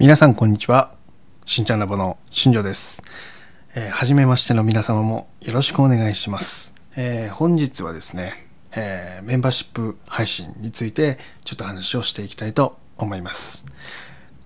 皆さんこんにちは。しんちゃんラボの新庄です、えー、初めましての皆様もよろしくお願いします、えー本日はですね、えーメンバーシップ配信についてちょっと話をしていきたいと思います。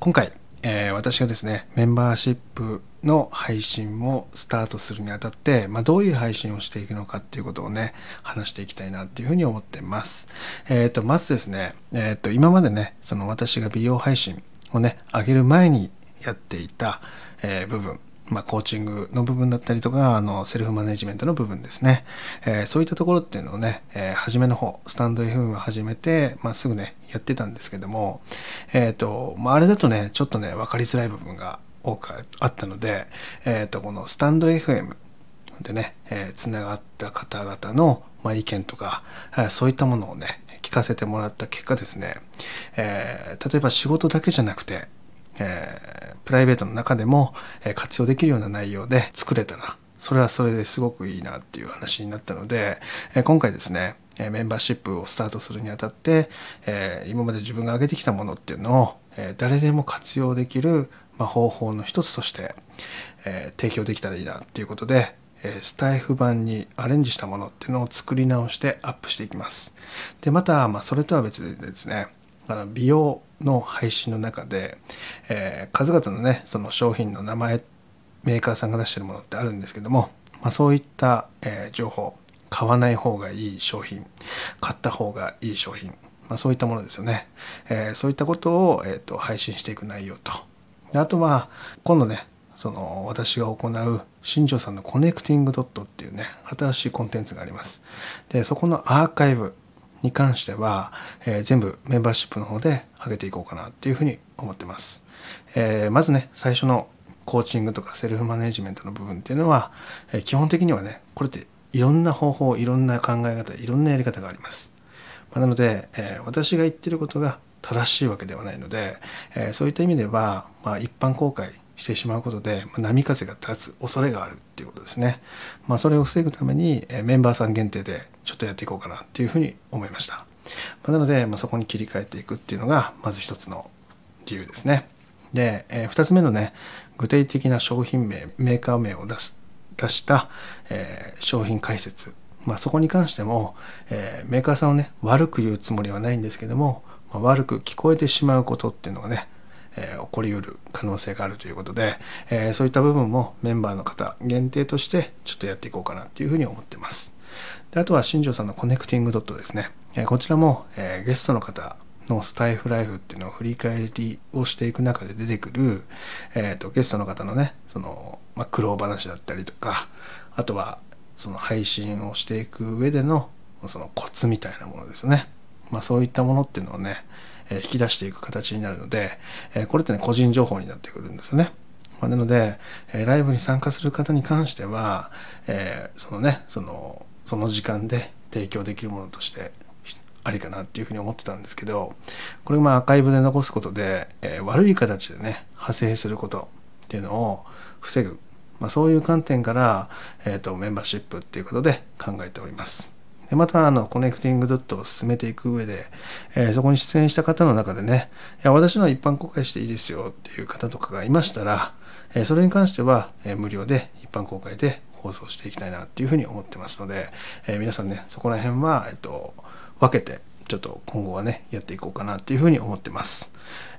今回、え私がですねメンバーシップの配信をスタートするにあたって、まあ、どういう配信をしていくのかっていうことをね話していきたいなっていうふうに思ってます。えー、とまずですね、えー、と今までねその私が美容配信をね上げる前にやっていた、えー部分まあ、コーチングの部分だったりとかあのセルフマネジメントの部分ですね、えーそういったところっていうのをね、えー初めの方スタンド FM を始めて、まあ、すぐねやってたんですけども、えーとまあ、あれだとねちょっとね分かりづらい部分が多くあったので、えー、とこのスタンド FM でね、えーつながった方々の、まあ、意見とか、そういったものをね聞かせてもらった結果ですね、えー例えば仕事だけじゃなくて、えープライベートの中でも、活用できるような内容で作れたらそれはそれですごくいいなっていう話になったので、え今回ですねメンバーシップをスタートするにあたって、え今まで自分が上げてきたものっていうのを、え誰でも活用できる、ま、方法の一つとして、え提供できたらいいなっていうことで、えスタイフ版にアレンジしたものっていうのを作り直してアップしていきます。でまた、まあ、それとは別でですねあの美容の配信の中で、えー数々のねその商品の名前メーカーさんが出してるものってあるんですけども、まあ、そういった、えー情報買わない方がいい商品買った方がいい商品、まあ、そういったものですよね、えーそういったことを、えーと配信していく内容とであとは今度ねその私が行う新庄さんのコネクティングドットっていうね新しいコンテンツがあります。でそこのアーカイブに関しては、えー全部メンバーシップの方で上げていこうかなっていうふうに思ってます、えーまずね最初のコーチングとかセルフマネジメントの部分っていうのは、えー基本的にはねこれっていろんな方法いろんな考え方いろんなやり方があります。まあなので、え私が言ってることが正しいわけではないので、えそういった意味では、まあ、一般公開してしまうことで、波風が立つ恐れがあるっていうことですね。まあ、それを防ぐために、えメンバーさん限定でちょっとやっていこうかなっていうふうに思いました。まあなので、まあ、そこに切り替えていくっていうのがまず一つの理由ですね。で、え2つ目のね具体的な商品名メーカー名を出す出した、えー商品解説、まあ、そこに関しても、えーメーカーさんをね悪く言うつもりはないんですけども、まあ悪く聞こえてしまうことっていうのがね、えー起こりうる可能性があるということで、えーそういった部分もメンバーの方限定としてちょっとやっていこうかなっていうふうに思ってます。であとは新庄さんのコネクティングドットですね、えこちらも、えゲストの方のスタイフライフっていうのを振り返りをしていく中で出てくる、えーとゲストの方のねその、まあ、苦労話だったりとかあとはその配信をしていく上でのそのコツみたいなものですね、まあ、そういったものっていうのをね、え引き出していく形になるので、えこれってね個人情報になってくるんですよね。まあなので、えライブに参加する方に関しては、えそのねそのその時間で提供できるものとしてありかなっていうふうに思ってたんですけどこれまあアーカイブで残すことで、え悪い形でね派生することっていうのを防ぐ、まあ、そういう観点から、えー、とメンバーシップっていうことで考えております。でまたあのコネクティングドットを進めていく上で、えーそこに出演した方の中でねいや私のは一般公開していいですよっていう方とかがいましたら、えーそれに関しては、えー無料で一般公開で放送していきたいなっていうふうに思ってますので、え皆さんねそこら辺は、えっと分けてちょっと今後はねやっていこうかなっていうふうに思ってます。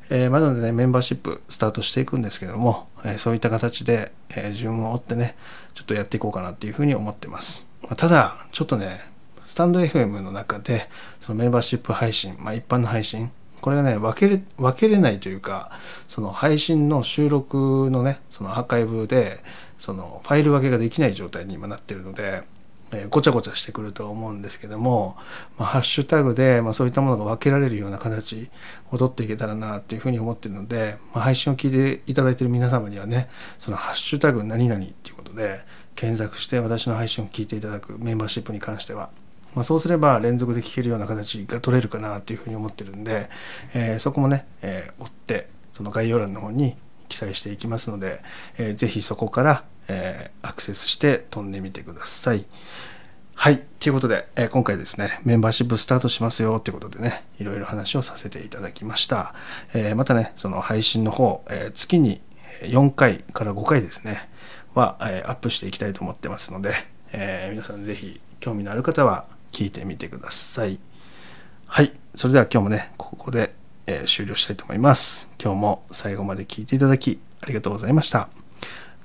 えーまだのでねメンバーシップスタートしていくんですけども、えーそういった形で、えー順を追ってねちょっとやっていこうかなっていうふうに思ってます。まあただちょっとねスタンド FM の中でそのメンバーシップ配信、まあ、一般の配信これがね分けれ分けれないというかその配信の収録のねそのアーカイブでそのファイル分けができない状態に今なってるので、えーごちゃごちゃしてくると思うんですけども、まあ、ハッシュタグで、まあ、そういったものが分けられるような形を取っていけたらなっていうふうに思ってるので、まあ、配信を聞いていただいてる皆様にはねそのハッシュタグ何々っていうことで検索して私の配信を聞いていただくメンバーシップに関してはまあ、そうすれば連続で聞けるような形が取れるかなっていうふうに思ってるんで、えーそこもね、えー追ってその概要欄の方に記載していきますので、えーぜひそこから、えーアクセスして飛んでみてください。はい。ということで、えー今回ですね、メンバーシップスタートしますよということでね、いろいろ話をさせていただきました。えーまたね、その配信の方、えー月に4回から5回ですね、は、えーアップしていきたいと思ってますので、えー皆さんぜひ興味のある方は聞いてみてください。はい。それでは今日もね、ここで、えー終了したいと思います。今日も最後まで聞いていただきありがとうございました。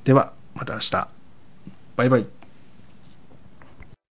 では、また明日。バイバイ。